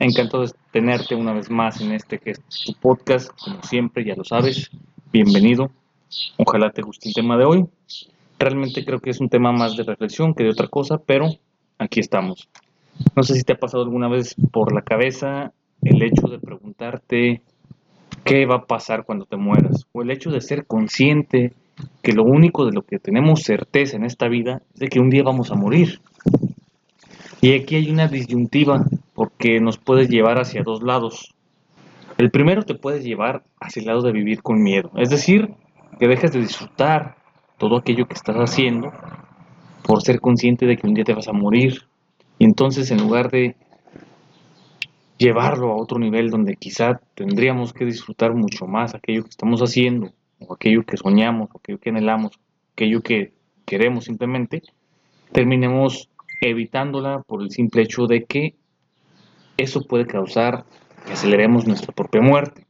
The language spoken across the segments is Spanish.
Encantado de tenerte una vez más en este podcast, como siempre, ya lo sabes. Bienvenido. Ojalá te guste el tema de hoy. Realmente creo que es un tema más de reflexión que de otra cosa, pero aquí estamos. No sé si te ha pasado alguna vez por la cabeza el hecho de preguntarte qué va a pasar cuando te mueras, o el hecho de ser consciente que lo único de lo que tenemos certeza en esta vida es de que un día vamos a morir. Y aquí hay una disyuntiva porque nos puede llevar hacia dos lados. El primero te puede llevar hacia el lado de vivir con miedo, es decir, que dejes de disfrutar todo aquello que estás haciendo por ser consciente de que un día te vas a morir. Y entonces en lugar de llevarlo a otro nivel donde quizá tendríamos que disfrutar mucho más aquello que estamos haciendo, o aquello que soñamos, o aquello que anhelamos, aquello que queremos simplemente, terminemos evitándola por el simple hecho de que eso puede causar que aceleremos nuestra propia muerte.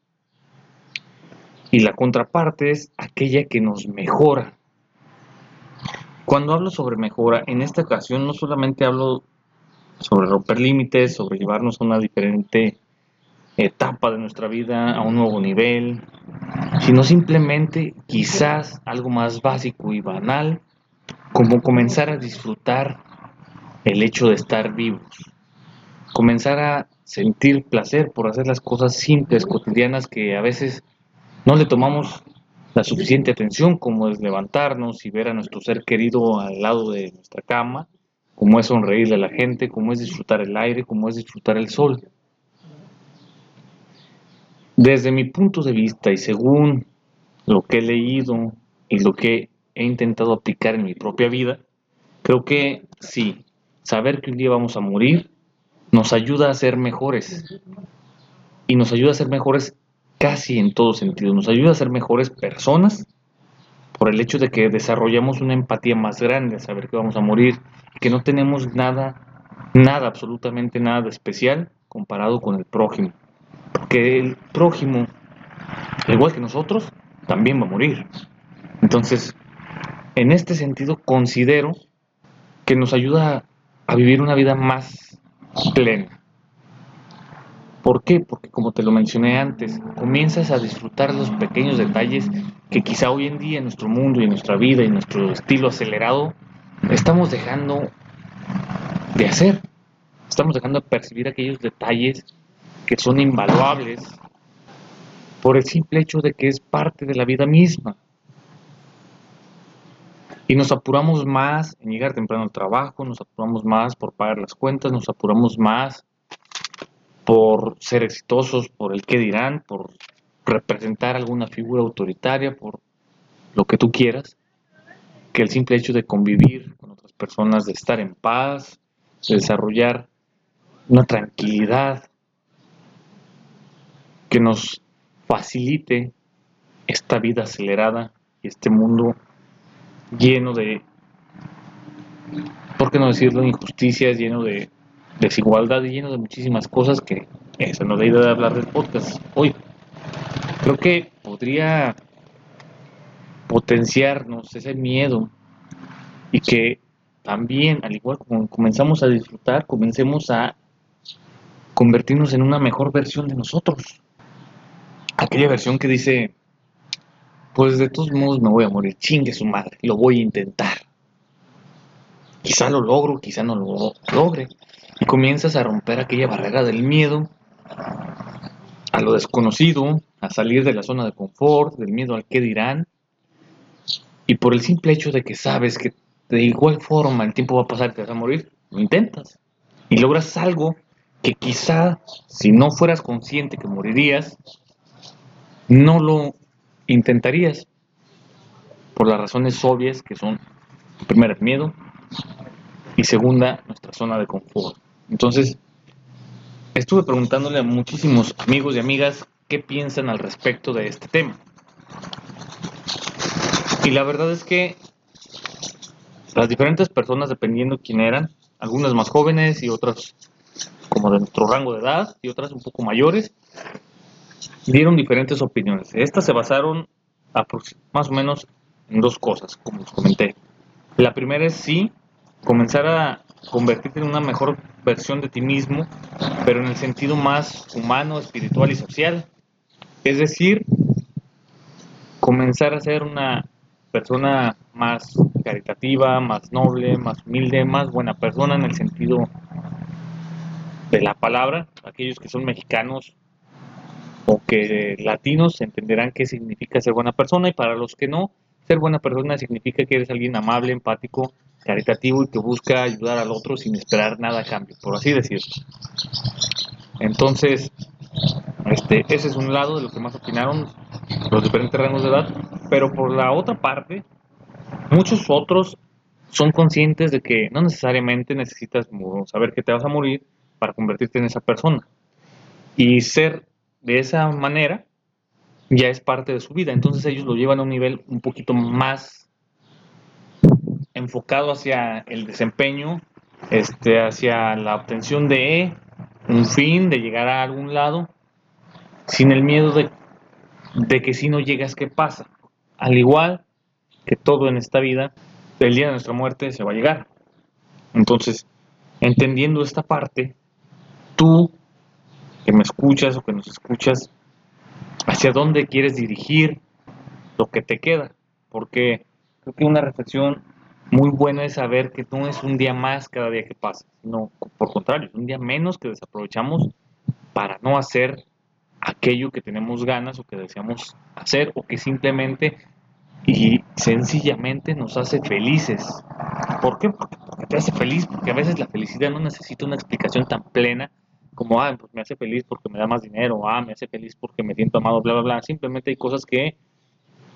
Y la contraparte es aquella que nos mejora. Cuando hablo sobre mejora, en esta ocasión no solamente hablo sobre romper límites, sobre llevarnos a una diferente etapa de nuestra vida, a un nuevo nivel, sino simplemente quizás algo más básico y banal, como comenzar a disfrutar el hecho de estar vivos, comenzar a sentir placer por hacer las cosas simples, cotidianas, que a veces no le tomamos la suficiente atención, como es levantarnos y ver a nuestro ser querido al lado de nuestra cama, como es sonreírle a la gente, como es disfrutar el aire, como es disfrutar el sol. Desde mi punto de vista y según lo que he leído y lo que he intentado aplicar en mi propia vida, creo que sí, saber que un día vamos a morir nos ayuda a ser mejores. Y nos ayuda a ser mejores casi en todo sentido. Nos ayuda a ser mejores personas por el hecho de que desarrollamos una empatía más grande a saber que vamos a morir que no tenemos nada, nada, absolutamente nada de especial comparado con el prójimo. Porque el prójimo, al igual que nosotros, también va a morir. Entonces, en este sentido, considero que nos ayuda a vivir una vida más plena. ¿Por qué? Porque como te lo mencioné antes, comienzas a disfrutar los pequeños detalles que quizá hoy en día en nuestro mundo y en nuestra vida y nuestro estilo acelerado estamos dejando de hacer. Estamos dejando de percibir aquellos detalles que son invaluables por el simple hecho de que es parte de la vida misma. Y nos apuramos más en llegar temprano al trabajo, nos apuramos más por pagar las cuentas, nos apuramos más por ser exitosos, por el qué dirán, por representar alguna figura autoritaria, por lo que tú quieras, que el simple hecho de convivir con otras personas, de estar en paz, de desarrollar una tranquilidad que nos facilite esta vida acelerada y este mundo lleno de, ¿por qué no decirlo?, injusticias, lleno de desigualdad lleno de muchísimas cosas que esa no es la idea de hablar del podcast hoy. Creo que podría potenciarnos ese miedo y que también, al igual como comenzamos a disfrutar, comencemos a convertirnos en una mejor versión de nosotros. Aquella versión que dice, pues de todos modos me voy a morir, chingue su madre, lo voy a intentar. Quizá lo logro, quizá no lo logre. Y comienzas a romper aquella barrera del miedo a lo desconocido, a salir de la zona de confort, del miedo al qué dirán. Y por el simple hecho de que sabes que de igual forma el tiempo va a pasar y te vas a morir, lo intentas. Y logras algo que quizá si no fueras consciente que morirías, no lo intentarías? Por las razones obvias que son, primera, el miedo y segunda, nuestra zona de confort. Entonces, estuve preguntándole a muchísimos amigos y amigas qué piensan al respecto de este tema. Y la verdad es que las diferentes personas, dependiendo quién eran, algunas más jóvenes y otras como de nuestro rango de edad y otras un poco mayores, dieron diferentes opiniones. Estas se basaron más o menos en dos cosas, como les comenté. La primera es sí, comenzar a convertirte en una mejor versión de ti mismo, pero en el sentido más humano, espiritual y social. Es decir, comenzar a ser una persona más caritativa, más noble, más humilde, más buena persona en el sentido de la palabra. Aquellos que son mexicanos o que latinos entenderán qué significa ser buena persona y para los que no, ser buena persona significa que eres alguien amable, empático, caritativo y que busca ayudar al otro sin esperar nada a cambio, por así decirlo. Entonces, este, ese es un lado de lo que más opinaron los diferentes rangos de edad, pero por la otra parte, muchos otros son conscientes de que no necesariamente necesitas saber que te vas a morir para convertirte en esa persona. Y ser de esa manera ya es parte de su vida. Entonces ellos lo llevan a un nivel un poquito más enfocado hacia el desempeño, este, hacia la obtención de un fin, de llegar a algún lado, sin el miedo de, de que si no llegas, ¿qué pasa? Al igual que todo en esta vida, el día de nuestra muerte se va a llegar. Entonces, entendiendo esta parte, tú que me escuchas o que nos escuchas, hacia dónde quieres dirigir lo que te queda, porque creo que una reflexión muy buena es saber que no es un día más cada día que pasa, sino por contrario, un día menos que desaprovechamos para no hacer aquello que tenemos ganas o que deseamos hacer o que simplemente y sencillamente nos hace felices. ¿Por qué? Porque te hace feliz, porque a veces la felicidad no necesita una explicación tan plena como, ah, pues me hace feliz porque me da más dinero, ah, me hace feliz porque me siento amado, bla, bla, bla. Simplemente hay cosas que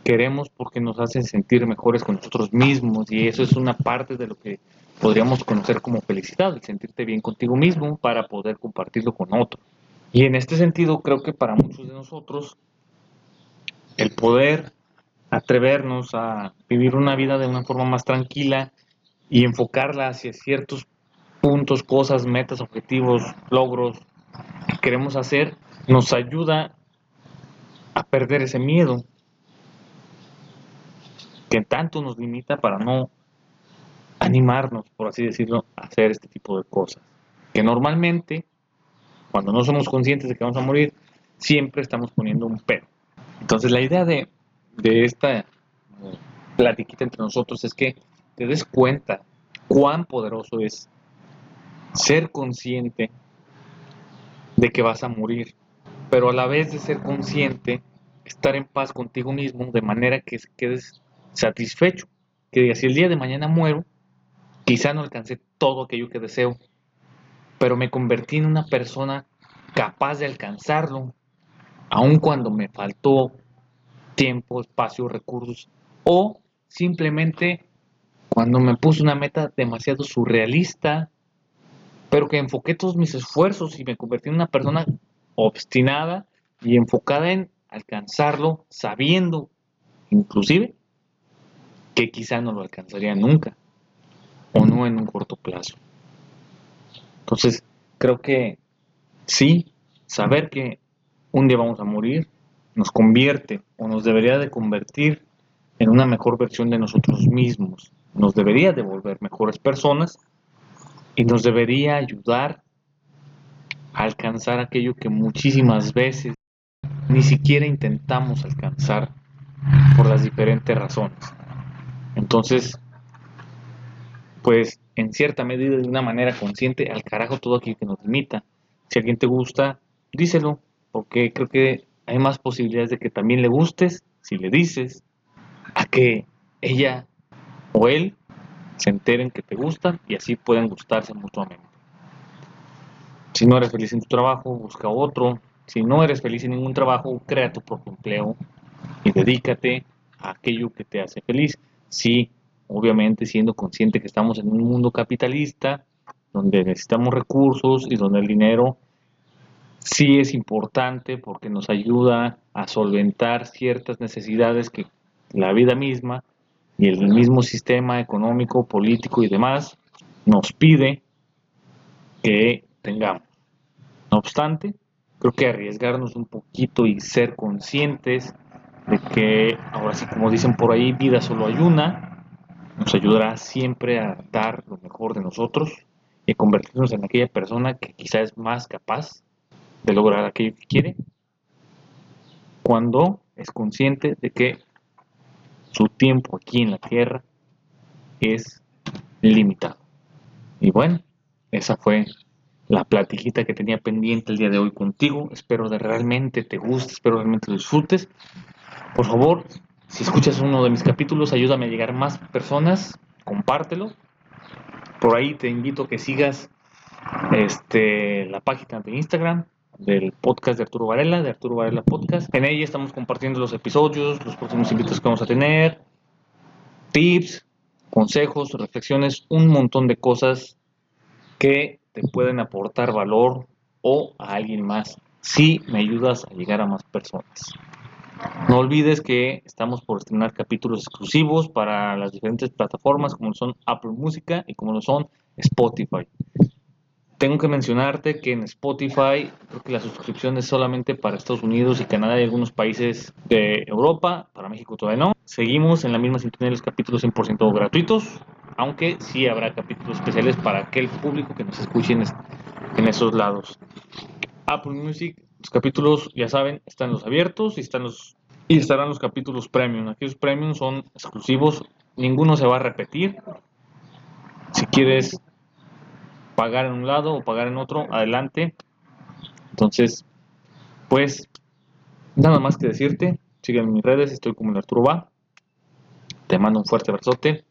queremos porque nos hacen sentir mejores con nosotros mismos y eso es una parte de lo que podríamos conocer como felicidad, el sentirte bien contigo mismo para poder compartirlo con otro. Y en este sentido creo que para muchos de nosotros el poder atrevernos a vivir una vida de una forma más tranquila y enfocarla hacia ciertos puntos, cosas, metas, objetivos, logros que queremos hacer, nos ayuda a perder ese miedo que tanto nos limita para no animarnos, por así decirlo, a hacer este tipo de cosas. Que normalmente, cuando no somos conscientes de que vamos a morir, siempre estamos poniendo un pero. Entonces la idea de, de esta platiquita entre nosotros es que te des cuenta cuán poderoso es ser consciente de que vas a morir, pero a la vez de ser consciente, estar en paz contigo mismo de manera que quedes satisfecho, que si el día de mañana muero, quizá no alcancé todo aquello que deseo, pero me convertí en una persona capaz de alcanzarlo, aun cuando me faltó tiempo, espacio, recursos, o simplemente cuando me puse una meta demasiado surrealista, pero que enfoqué todos mis esfuerzos y me convertí en una persona obstinada y enfocada en alcanzarlo, sabiendo inclusive que quizá no lo alcanzaría nunca o no en un corto plazo. Entonces, creo que sí, saber que un día vamos a morir nos convierte o nos debería de convertir en una mejor versión de nosotros mismos, nos debería de volver mejores personas y nos debería ayudar a alcanzar aquello que muchísimas veces ni siquiera intentamos alcanzar por las diferentes razones. Entonces, pues en cierta medida, de una manera consciente, al carajo todo aquello que nos limita. Si alguien te gusta, díselo, porque creo que hay más posibilidades de que también le gustes si le dices, a que ella o él se enteren que te gustan y así pueden gustarse mutuamente. Si no eres feliz en tu trabajo, busca otro. Si no eres feliz en ningún trabajo, crea tu propio empleo y dedícate a aquello que te hace feliz. Sí, obviamente siendo consciente que estamos en un mundo capitalista, donde necesitamos recursos y donde el dinero sí es importante porque nos ayuda a solventar ciertas necesidades que la vida misma y el mismo sistema económico, político y demás nos pide que tengamos. No obstante, creo que arriesgarnos un poquito y ser conscientes de que, ahora sí como dicen por ahí, vida solo hay una, nos ayudará siempre a dar lo mejor de nosotros y convertirnos en aquella persona que quizá es más capaz de lograr aquello que quiere cuando es consciente de que su tiempo aquí en la tierra es limitado. Y bueno, esa fue la platiquita que tenía pendiente el día de hoy contigo. Espero de realmente te guste, espero realmente disfrutes. Por favor, si escuchas uno de mis capítulos, ayúdame a llegar a más personas, compártelo. Por ahí te invito a que sigas este, la página de Instagram del podcast de Arturo Varela, de Arturo Varela Podcast. En ella estamos compartiendo los episodios, los próximos invitados que vamos a tener, tips, consejos, reflexiones, un montón de cosas que te pueden aportar valor o a alguien más si me ayudas a llegar a más personas. No olvides que estamos por estrenar capítulos exclusivos para las diferentes plataformas como son Apple Música y como lo son Spotify. Tengo que mencionarte que en Spotify creo que la suscripción es solamente para Estados Unidos y Canadá y algunos países de Europa, para México todavía no. Seguimos en la misma sintonía de los capítulos 100% gratuitos, aunque sí habrá capítulos especiales para aquel público que nos escuche en, en esos lados. Apple Music, los capítulos, ya saben, están los abiertos y, están los, y estarán los capítulos premium. Aquellos premium son exclusivos, ninguno se va a repetir. Si quieres pagar en un lado o pagar en otro, adelante. Entonces, pues, nada más que decirte. Sígueme en mis redes, estoy como el Arturo Va. Te mando un fuerte abrazote